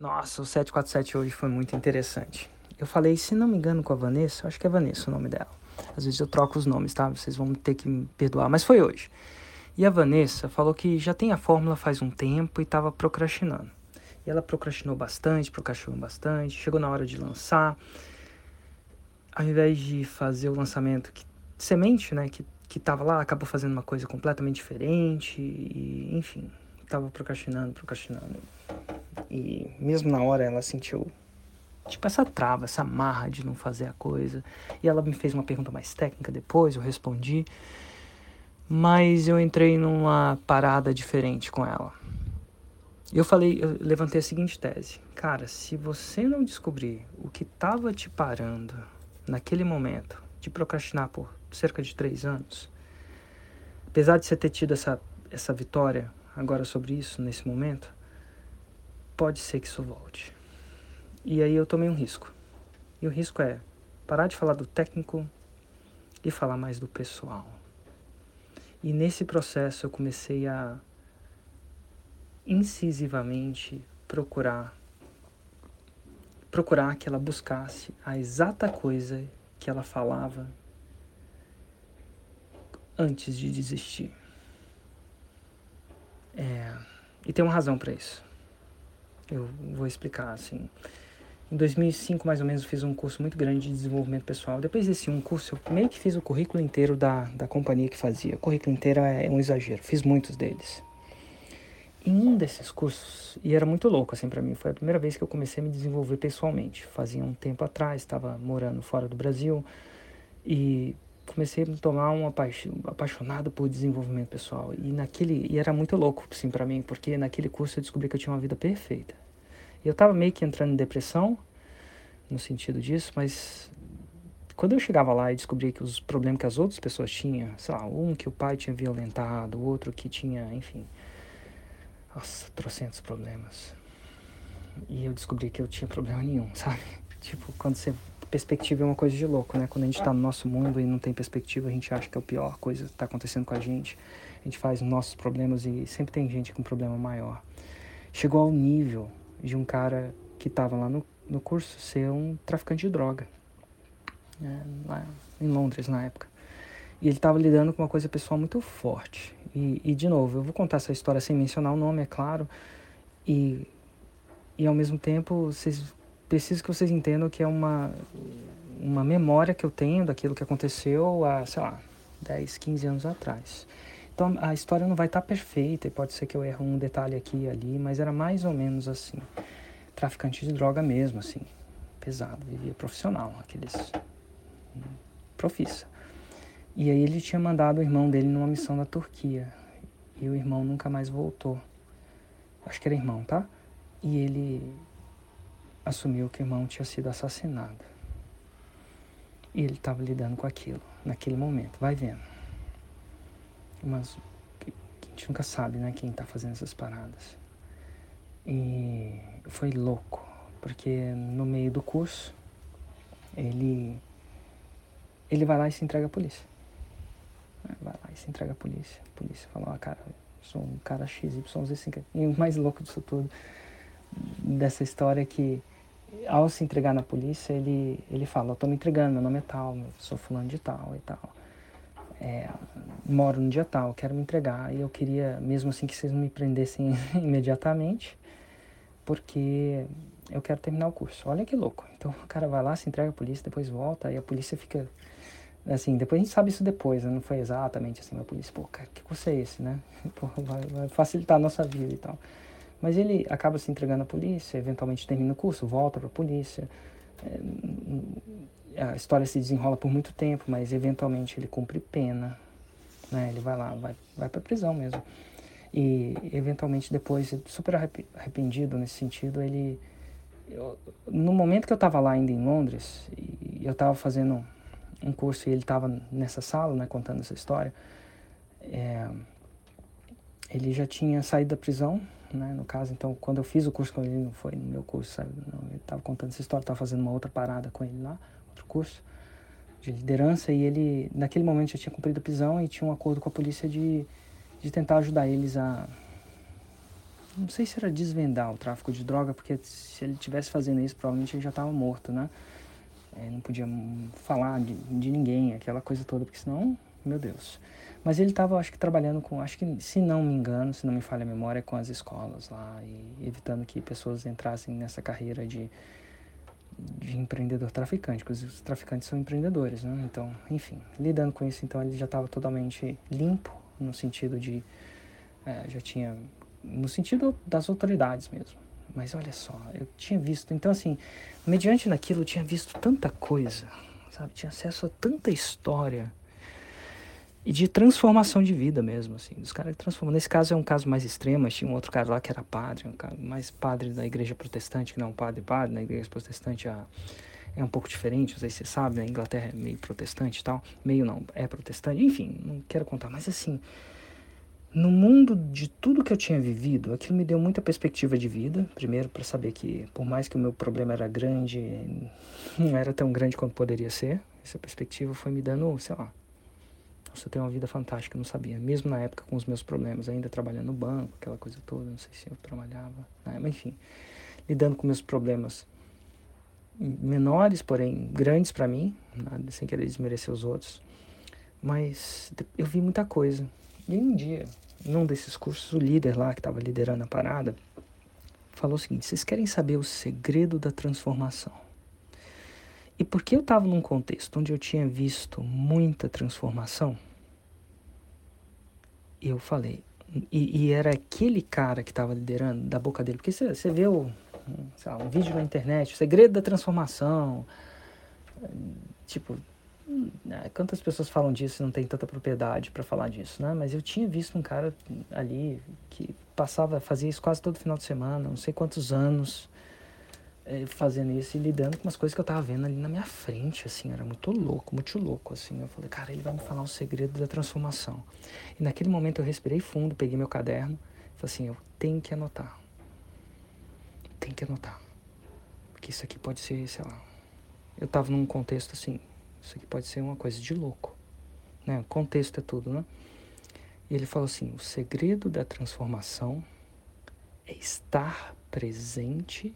Nossa, o 747 hoje foi muito interessante. Eu falei, se não me engano, com a Vanessa, acho que é Vanessa o nome dela. Às vezes eu troco os nomes, tá? Vocês vão ter que me perdoar, mas foi hoje. E a Vanessa falou que já tem a fórmula faz um tempo e estava procrastinando. E ela procrastinou bastante, procrastinou bastante, chegou na hora de lançar. Ao invés de fazer o lançamento que semente, né, que que tava lá, acabou fazendo uma coisa completamente diferente e, enfim, tava procrastinando, procrastinando. E mesmo na hora ela sentiu tipo essa trava, essa marra de não fazer a coisa. E ela me fez uma pergunta mais técnica depois, eu respondi. Mas eu entrei numa parada diferente com ela. Eu falei, eu levantei a seguinte tese. Cara, se você não descobrir o que estava te parando naquele momento de procrastinar por cerca de três anos, apesar de você ter tido essa, essa vitória agora sobre isso, nesse momento, pode ser que isso volte. E aí eu tomei um risco. E o risco é parar de falar do técnico e falar mais do pessoal. E nesse processo eu comecei a incisivamente procurar procurar que ela buscasse a exata coisa que ela falava antes de desistir. É, e tem uma razão para isso. Eu vou explicar assim. Em 2005, mais ou menos, eu fiz um curso muito grande de desenvolvimento pessoal. Depois desse um curso, eu meio que fiz o currículo inteiro da, da companhia que fazia. O currículo inteiro é um exagero, fiz muitos deles. Em um desses cursos, e era muito louco assim para mim, foi a primeira vez que eu comecei a me desenvolver pessoalmente. Fazia um tempo atrás, estava morando fora do Brasil e comecei a me tomar um apaixonado por desenvolvimento pessoal. E naquele e era muito louco assim para mim, porque naquele curso eu descobri que eu tinha uma vida perfeita eu estava meio que entrando em depressão, no sentido disso, mas quando eu chegava lá e descobria que os problemas que as outras pessoas tinham, sei lá, um que o pai tinha violentado, outro que tinha, enfim, nossa, trocentos problemas. E eu descobri que eu tinha problema nenhum, sabe? Tipo, quando você. Perspectiva é uma coisa de louco, né? Quando a gente está no nosso mundo e não tem perspectiva, a gente acha que é a pior coisa que está acontecendo com a gente. A gente faz nossos problemas e sempre tem gente com um problema maior. Chegou ao nível de um cara que estava lá no, no curso ser um traficante de droga, né, lá em Londres na época. E ele estava lidando com uma coisa pessoal muito forte. E, e, de novo, eu vou contar essa história sem mencionar o nome, é claro. E, e ao mesmo tempo, vocês preciso que vocês entendam que é uma, uma memória que eu tenho daquilo que aconteceu há, sei lá, 10, 15 anos atrás. Então a história não vai estar tá perfeita e pode ser que eu erre um detalhe aqui e ali, mas era mais ou menos assim. Traficante de droga mesmo, assim. Pesado, vivia profissional, aqueles. Hum, profissa. E aí ele tinha mandado o irmão dele numa missão na Turquia. E o irmão nunca mais voltou. Acho que era irmão, tá? E ele assumiu que o irmão tinha sido assassinado. E ele estava lidando com aquilo naquele momento. Vai vendo que, a gente nunca sabe, né, quem tá fazendo essas paradas. E foi louco, porque no meio do curso ele ele vai lá e se entrega à polícia. Vai lá e se entrega à polícia. A polícia fala, ó, oh, cara, sou um cara XYZ5. E o mais louco disso tudo, dessa história é que ao se entregar na polícia, ele, ele fala, eu tô me entregando, meu nome é tal, sou fulano de tal e tal é, moro no dia tal, quero me entregar. E eu queria, mesmo assim, que vocês não me prendessem imediatamente, porque eu quero terminar o curso. Olha que louco. Então o cara vai lá, se entrega à polícia, depois volta, e a polícia fica. Assim, depois a gente sabe isso depois, né? Não foi exatamente assim, a polícia, pô, cara, que curso é esse, né? Pô, vai, vai facilitar a nossa vida e tal. Mas ele acaba se entregando à polícia, eventualmente termina o curso, volta para a polícia. É, a história se desenrola por muito tempo, mas eventualmente ele cumpre pena, né? Ele vai lá, vai, vai para prisão mesmo. E eventualmente depois, super arrependido nesse sentido, ele eu, no momento que eu estava lá ainda em Londres, e eu estava fazendo um curso e ele estava nessa sala, né, contando essa história, é, ele já tinha saído da prisão, né, no caso, então quando eu fiz o curso com ele, não foi no meu curso, sabe, não, ele estava contando essa história, estava fazendo uma outra parada com ele lá, curso de liderança e ele, naquele momento, já tinha cumprido a prisão e tinha um acordo com a polícia de, de tentar ajudar eles a, não sei se era desvendar o tráfico de droga, porque se ele tivesse fazendo isso, provavelmente ele já estava morto, né? É, não podia falar de, de ninguém, aquela coisa toda, porque senão, meu Deus. Mas ele estava, acho que, trabalhando com, acho que, se não me engano, se não me falha a memória, com as escolas lá, e evitando que pessoas entrassem nessa carreira de, de empreendedor traficante, porque os traficantes são empreendedores, né? Então, enfim, lidando com isso, então ele já estava totalmente limpo, no sentido de, é, já tinha, no sentido das autoridades mesmo. Mas olha só, eu tinha visto, então assim, mediante naquilo eu tinha visto tanta coisa, sabe? Tinha acesso a tanta história e de transformação de vida mesmo, assim, dos caras que transformam. Nesse caso é um caso mais extremo, mas tinha um outro cara lá que era padre, um cara mais padre da igreja protestante, que não é um padre padre, na igreja protestante a, é um pouco diferente, não sei se você sabe, na Inglaterra é meio protestante e tal, meio não, é protestante, enfim, não quero contar, mas assim, no mundo de tudo que eu tinha vivido, aquilo me deu muita perspectiva de vida. Primeiro, para saber que, por mais que o meu problema era grande, não era tão grande quanto poderia ser. Essa perspectiva foi me dando, sei lá, você tem uma vida fantástica, eu não sabia. Mesmo na época com os meus problemas, ainda trabalhando no banco, aquela coisa toda, não sei se eu trabalhava, né? mas enfim, lidando com meus problemas menores, porém grandes para mim, sem querer desmerecer os outros. Mas eu vi muita coisa. E um dia, num desses cursos, o líder lá que estava liderando a parada falou o seguinte: vocês querem saber o segredo da transformação? E porque eu estava num contexto onde eu tinha visto muita transformação, eu falei, e, e era aquele cara que estava liderando da boca dele, porque você vê o, lá, um vídeo na internet, o segredo da transformação, tipo, né, quantas pessoas falam disso e não tem tanta propriedade para falar disso, né? Mas eu tinha visto um cara ali que passava, fazia isso quase todo final de semana, não sei quantos anos, fazendo isso e lidando com umas coisas que eu tava vendo ali na minha frente, assim, era muito louco, muito louco, assim. Eu falei, cara, ele vai me falar o segredo da transformação. E naquele momento eu respirei fundo, peguei meu caderno, falei assim, eu tenho que anotar. Tem que anotar. Porque isso aqui pode ser, sei lá. Eu tava num contexto assim, isso aqui pode ser uma coisa de louco. Né? Contexto é tudo, né? E ele falou assim: o segredo da transformação é estar presente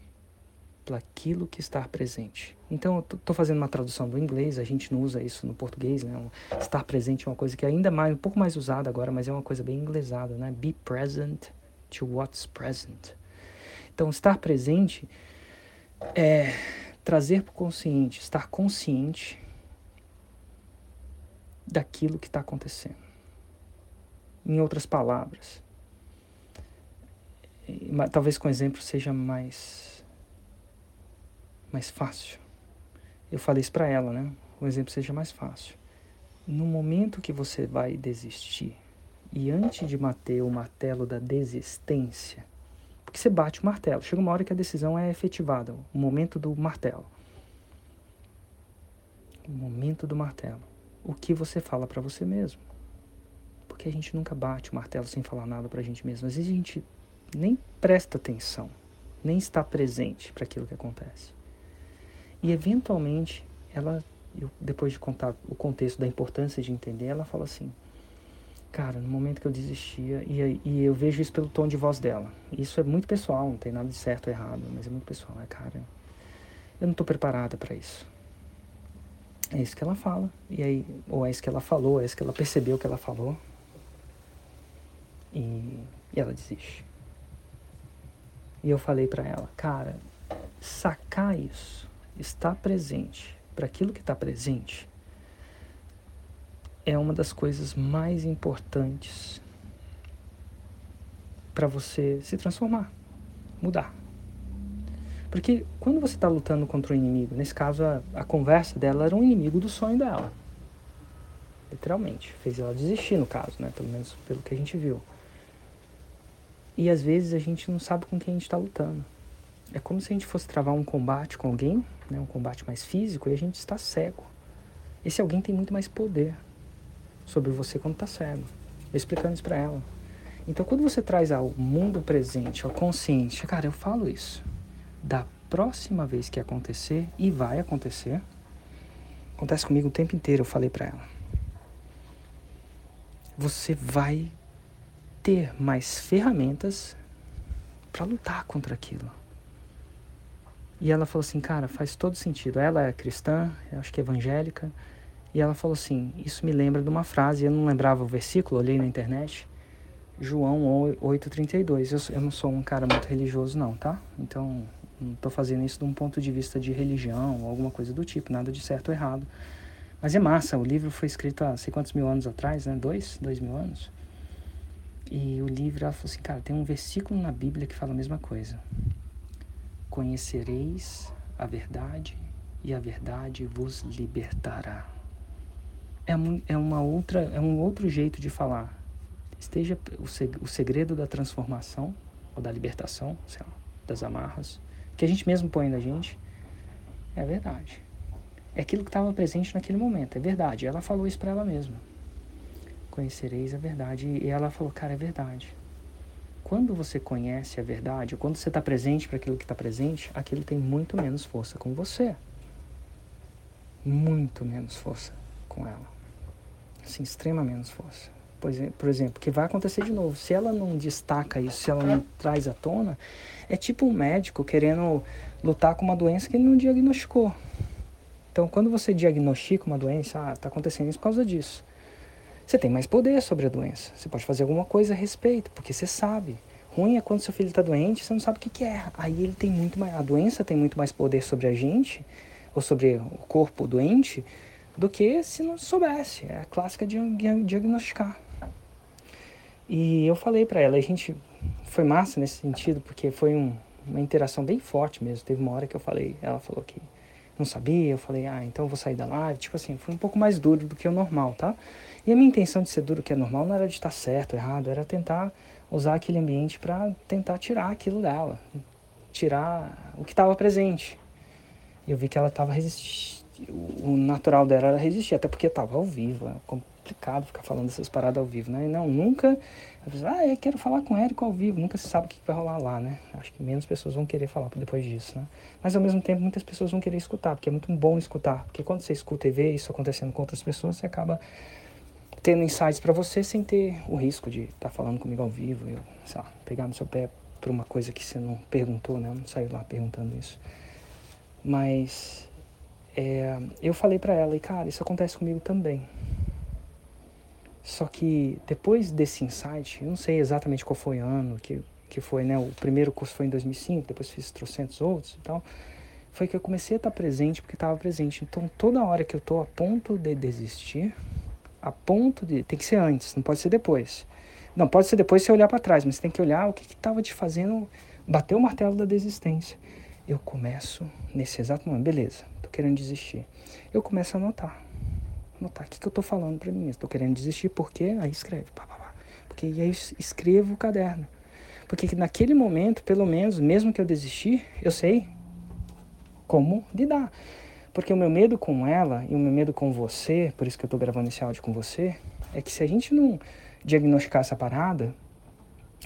para aquilo que está presente. Então, eu estou fazendo uma tradução do inglês, a gente não usa isso no português, né? Estar presente é uma coisa que é ainda mais, um pouco mais usada agora, mas é uma coisa bem inglesada, né? Be present to what's present. Então, estar presente é trazer para o consciente, estar consciente daquilo que está acontecendo. Em outras palavras, talvez com exemplo seja mais mais fácil. Eu falei isso para ela, né? O exemplo seja mais fácil. No momento que você vai desistir e antes de bater o martelo da desistência, porque você bate o martelo, chega uma hora que a decisão é efetivada, o momento do martelo. O momento do martelo o que você fala para você mesmo. Porque a gente nunca bate o martelo sem falar nada para a gente mesmo. Às vezes a gente nem presta atenção, nem está presente para aquilo que acontece. E eventualmente, ela, eu, depois de contar o contexto da importância de entender, ela fala assim: Cara, no momento que eu desistia, e, e eu vejo isso pelo tom de voz dela. Isso é muito pessoal, não tem nada de certo ou errado, mas é muito pessoal. É, cara, eu não estou preparada para isso. É isso que ela fala. E aí, ou é isso que ela falou, é isso que ela percebeu que ela falou. E, e ela desiste. E eu falei para ela, cara, sacar isso, estar presente para aquilo que está presente, é uma das coisas mais importantes para você se transformar, mudar. Porque quando você está lutando contra o inimigo, nesse caso a, a conversa dela era um inimigo do sonho dela. Literalmente. Fez ela desistir no caso, né? Pelo menos pelo que a gente viu. E às vezes a gente não sabe com quem a gente está lutando. É como se a gente fosse travar um combate com alguém, né? um combate mais físico, e a gente está cego. Esse alguém tem muito mais poder sobre você quando está cego. Eu explicando isso para ela. Então, quando você traz ao mundo presente, ao consciente, cara, eu falo isso da próxima vez que acontecer, e vai acontecer, acontece comigo o tempo inteiro, eu falei para ela. Você vai ter mais ferramentas para lutar contra aquilo. E ela falou assim, cara, faz todo sentido. Ela é cristã, acho que é evangélica, e ela falou assim, isso me lembra de uma frase, eu não lembrava o versículo, olhei na internet, João 8,32. Eu, eu não sou um cara muito religioso não, tá? Então, não estou fazendo isso de um ponto de vista de religião ou alguma coisa do tipo, nada de certo ou errado. Mas é massa, o livro foi escrito há sei quantos mil anos atrás, né? Dois? Dois mil anos? E o livro, ela falou assim, cara, tem um versículo na Bíblia que fala a mesma coisa. Conhecereis a verdade e a verdade vos libertará. É, é uma outra, é um outro jeito de falar. Esteja o segredo da transformação ou da libertação, sei lá, das amarras, que a gente mesmo põe na gente, é a verdade. É aquilo que estava presente naquele momento, é verdade. Ela falou isso para ela mesma. Conhecereis a verdade. E ela falou, cara, é verdade. Quando você conhece a verdade, quando você está presente para aquilo que está presente, aquilo tem muito menos força com você. Muito menos força com ela. Assim, extrema menos força. Por exemplo, que vai acontecer de novo. Se ela não destaca isso, se ela não traz à tona, é tipo um médico querendo lutar com uma doença que ele não diagnosticou. Então, quando você diagnostica uma doença, ah, está acontecendo isso por causa disso. Você tem mais poder sobre a doença. Você pode fazer alguma coisa a respeito, porque você sabe. Ruim é quando seu filho está doente, você não sabe o que, que é. Aí ele tem muito mais. A doença tem muito mais poder sobre a gente, ou sobre o corpo doente, do que se não soubesse. É a clássica de diagnosticar. E eu falei para ela, a gente foi massa nesse sentido, porque foi um, uma interação bem forte mesmo. Teve uma hora que eu falei, ela falou que não sabia, eu falei, ah, então eu vou sair da live. Tipo assim, foi um pouco mais duro do que o normal, tá? E a minha intenção de ser duro que é normal não era de estar certo, errado, era tentar usar aquele ambiente para tentar tirar aquilo dela, tirar o que estava presente. E eu vi que ela estava resistindo, o natural dela era resistir, até porque estava ao vivo, é complicado ficar falando essas paradas ao vivo, né? E não, nunca ah, eu quero falar com o Érico ao vivo. Nunca se sabe o que vai rolar lá, né? Acho que menos pessoas vão querer falar depois disso, né? Mas ao mesmo tempo, muitas pessoas vão querer escutar, porque é muito bom escutar. Porque quando você escuta e vê isso acontecendo com outras pessoas, você acaba tendo insights para você sem ter o risco de estar tá falando comigo ao vivo. Eu, sei lá, pegar no seu pé por uma coisa que você não perguntou, né? Eu não saio lá perguntando isso. Mas é, eu falei para ela, e cara, isso acontece comigo também. Só que depois desse insight, eu não sei exatamente qual foi o ano que, que foi, né? O primeiro curso foi em 2005, depois fiz trocentos outros e tal. Foi que eu comecei a estar presente porque estava presente. Então, toda hora que eu estou a ponto de desistir, a ponto de. Tem que ser antes, não pode ser depois. Não, pode ser depois você olhar para trás, mas você tem que olhar o que estava te fazendo bater o martelo da desistência. Eu começo, nesse exato momento, beleza, tô querendo desistir. Eu começo a anotar anotar o que, que eu estou falando para mim mesmo. Estou querendo desistir, porque aí escreve. Pá, pá, pá. Porque aí escrevo o caderno. Porque naquele momento, pelo menos, mesmo que eu desistir, eu sei como lidar. Porque o meu medo com ela e o meu medo com você, por isso que eu estou gravando esse áudio com você, é que se a gente não diagnosticar essa parada,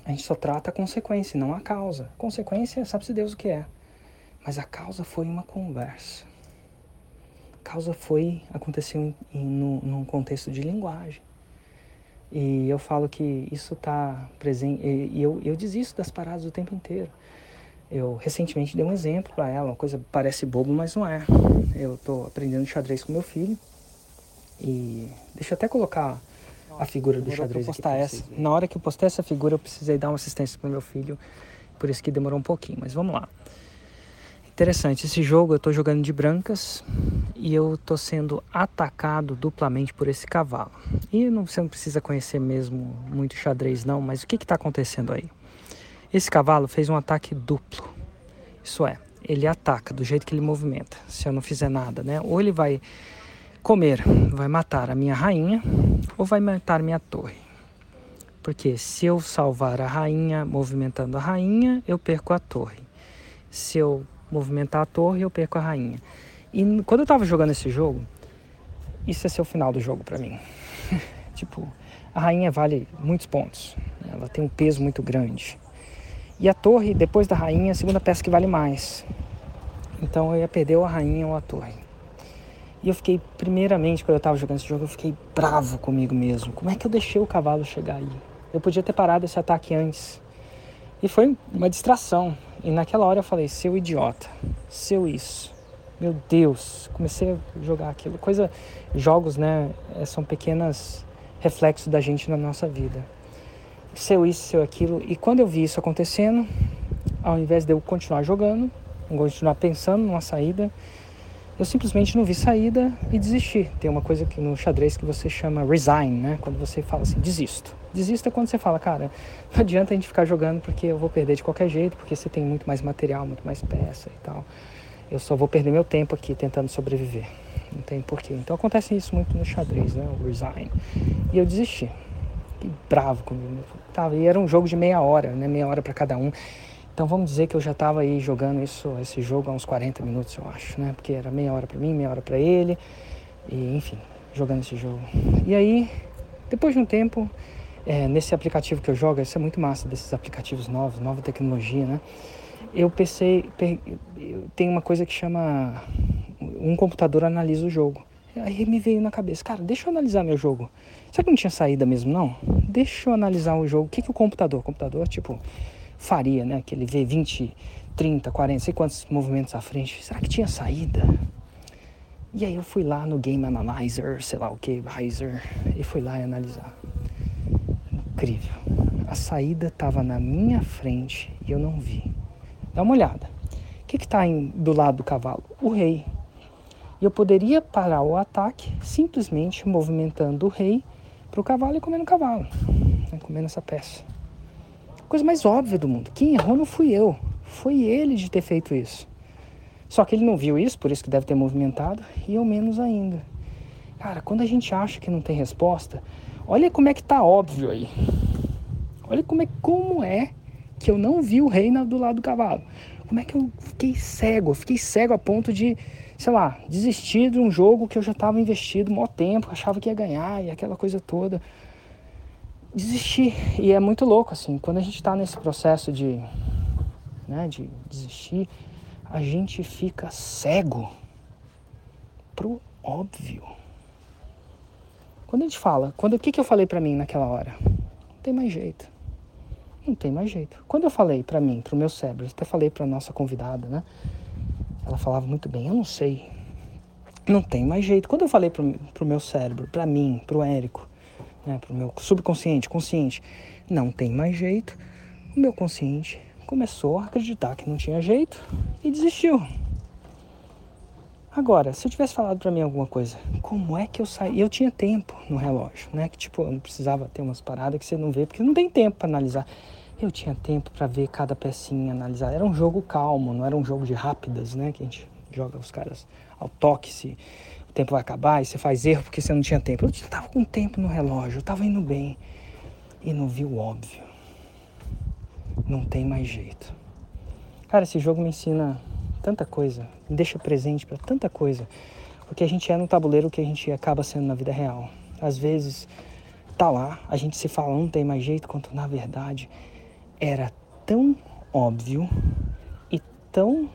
a gente só trata a consequência, não a causa. Consequência, sabe-se Deus o que é. Mas a causa foi uma conversa causa foi aconteceu em, em, no, num contexto de linguagem. E eu falo que isso está presente, e eu, eu desisto das paradas o tempo inteiro. Eu recentemente dei um exemplo para ela, uma coisa parece bobo, mas não é. Eu estou aprendendo xadrez com meu filho e deixa eu até colocar a figura do xadrez postar aqui essa. Na hora que eu postei essa figura, eu precisei dar uma assistência para meu filho, por isso que demorou um pouquinho, mas vamos lá. Interessante, esse jogo eu estou jogando de brancas e eu estou sendo atacado duplamente por esse cavalo. E não, você não precisa conhecer mesmo muito xadrez não, mas o que está acontecendo aí? Esse cavalo fez um ataque duplo. Isso é, ele ataca do jeito que ele movimenta, se eu não fizer nada, né? Ou ele vai comer, vai matar a minha rainha, ou vai matar minha torre. Porque se eu salvar a rainha movimentando a rainha, eu perco a torre. Se eu movimentar a torre eu perco a rainha. E quando eu tava jogando esse jogo, isso ia ser o final do jogo para mim. tipo, a rainha vale muitos pontos. Né? Ela tem um peso muito grande. E a torre, depois da rainha, é a segunda peça que vale mais. Então eu ia perder ou a rainha ou a torre. E eu fiquei, primeiramente, quando eu tava jogando esse jogo, eu fiquei bravo comigo mesmo. Como é que eu deixei o cavalo chegar aí? Eu podia ter parado esse ataque antes. E foi uma distração. E naquela hora eu falei, seu idiota, seu isso. Meu Deus, comecei a jogar aquilo. Coisa, jogos, né, é, são pequenas reflexos da gente na nossa vida. Seu isso, seu aquilo. E quando eu vi isso acontecendo, ao invés de eu continuar jogando, continuar pensando numa saída, eu simplesmente não vi saída e desisti. Tem uma coisa que no xadrez que você chama resign, né? Quando você fala assim, desisto. Desisto é quando você fala, cara, não adianta a gente ficar jogando porque eu vou perder de qualquer jeito, porque você tem muito mais material, muito mais peça e tal. Eu só vou perder meu tempo aqui tentando sobreviver. Não tem porquê. Então acontece isso muito no xadrez, né? O resign. E eu desisti. Fiquei bravo comigo. Tava, e era um jogo de meia hora, né? Meia hora para cada um. Então vamos dizer que eu já estava aí jogando isso, esse jogo há uns 40 minutos, eu acho, né? Porque era meia hora para mim, meia hora para ele. E enfim, jogando esse jogo. E aí, depois de um tempo, é, nesse aplicativo que eu jogo, isso é muito massa desses aplicativos novos, nova tecnologia, né? Eu pensei, tem uma coisa que chama um computador analisa o jogo. Aí me veio na cabeça, cara, deixa eu analisar meu jogo. Será que não tinha saída mesmo, não? Deixa eu analisar o jogo. O que, que o computador? O computador, tipo, faria, né? Que ele vê 20, 30, 40, sei quantos movimentos à frente. Será que tinha saída? E aí eu fui lá no Game Analyzer, sei lá o que, Riser, e fui lá e analisar. Incrível. A saída estava na minha frente e eu não vi. Dá uma olhada. O que está do lado do cavalo? O rei. E eu poderia parar o ataque simplesmente movimentando o rei para o cavalo e comendo o cavalo, né? comendo essa peça. Coisa mais óbvia do mundo. Quem errou não fui eu. Foi ele de ter feito isso. Só que ele não viu isso, por isso que deve ter movimentado, e eu menos ainda. Cara, quando a gente acha que não tem resposta, olha como é que tá óbvio aí. Olha como é, como é que eu não vi o rei do lado do cavalo. Como é que eu fiquei cego? Eu fiquei cego a ponto de, sei lá, desistir de um jogo que eu já estava investido um tempo, achava que ia ganhar e aquela coisa toda desistir. E é muito louco, assim, quando a gente está nesse processo de, né, de desistir, a gente fica cego pro óbvio. Quando a gente fala, quando o que, que eu falei para mim naquela hora? Não tem mais jeito. Não tem mais jeito. Quando eu falei para mim, pro meu cérebro, até falei para nossa convidada, né? Ela falava muito bem, eu não sei. Não tem mais jeito. Quando eu falei pro, pro meu cérebro, para mim, pro Érico, né, para o meu subconsciente, consciente, não tem mais jeito, o meu consciente começou a acreditar que não tinha jeito e desistiu. Agora, se eu tivesse falado para mim alguma coisa, como é que eu saí? Eu tinha tempo no relógio, né? Que tipo, eu não precisava ter umas paradas que você não vê, porque não tem tempo para analisar. Eu tinha tempo para ver cada pecinha, analisar. Era um jogo calmo, não era um jogo de rápidas, né? Que a gente joga os caras ao toque, se tempo vai acabar e você faz erro porque você não tinha tempo. Eu estava com tempo no relógio, eu estava indo bem e não vi o óbvio. Não tem mais jeito. Cara, esse jogo me ensina tanta coisa, me deixa presente para tanta coisa, porque a gente é no tabuleiro que a gente acaba sendo na vida real. Às vezes tá lá, a gente se fala não tem mais jeito, quanto na verdade era tão óbvio e tão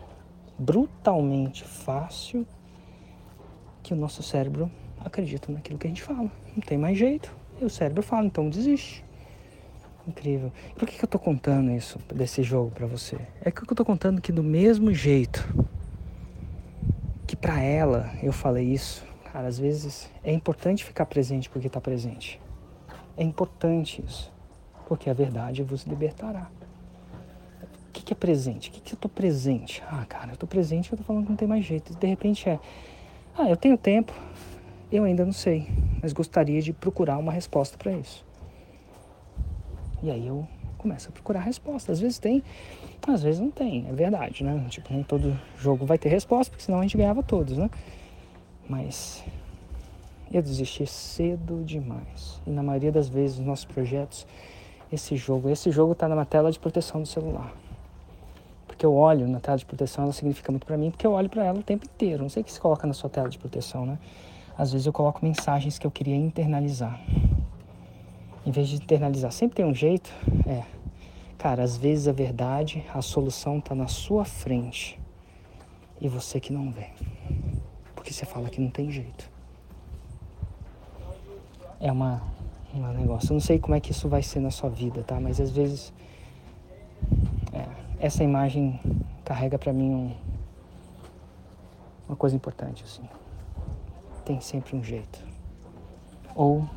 brutalmente fácil que o nosso cérebro acredita naquilo que a gente fala. Não tem mais jeito. E o cérebro fala, então desiste. Incrível. Por que, que eu tô contando isso desse jogo para você? É que eu tô contando que do mesmo jeito que para ela eu falei isso, cara, às vezes é importante ficar presente porque tá presente. É importante isso. Porque a verdade vos libertará. O que, que é presente? O que, que eu tô presente? Ah, cara, eu tô presente eu tô falando que não tem mais jeito. De repente é ah, eu tenho tempo, eu ainda não sei, mas gostaria de procurar uma resposta para isso. E aí eu começo a procurar resposta. Às vezes tem, às vezes não tem, é verdade, né? Tipo, nem todo jogo vai ter resposta, porque senão a gente ganhava todos, né? Mas eu desisti cedo demais. E na maioria das vezes nos nossos projetos, esse jogo, esse jogo está na tela de proteção do celular que eu olho na tela de proteção, ela significa muito para mim, porque eu olho para ela o tempo inteiro. Não sei o que se coloca na sua tela de proteção, né? Às vezes eu coloco mensagens que eu queria internalizar. Em vez de internalizar, sempre tem um jeito. É, cara, às vezes a verdade, a solução tá na sua frente e você que não vê. Porque você fala que não tem jeito. É uma, um negócio. Eu não sei como é que isso vai ser na sua vida, tá? Mas às vezes essa imagem carrega para mim um, uma coisa importante assim. Tem sempre um jeito. Ou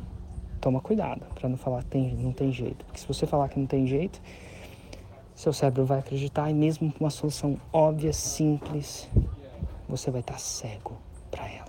toma cuidado para não falar tem, não tem jeito, porque se você falar que não tem jeito, seu cérebro vai acreditar e mesmo com uma solução óbvia, simples, você vai estar cego para ela.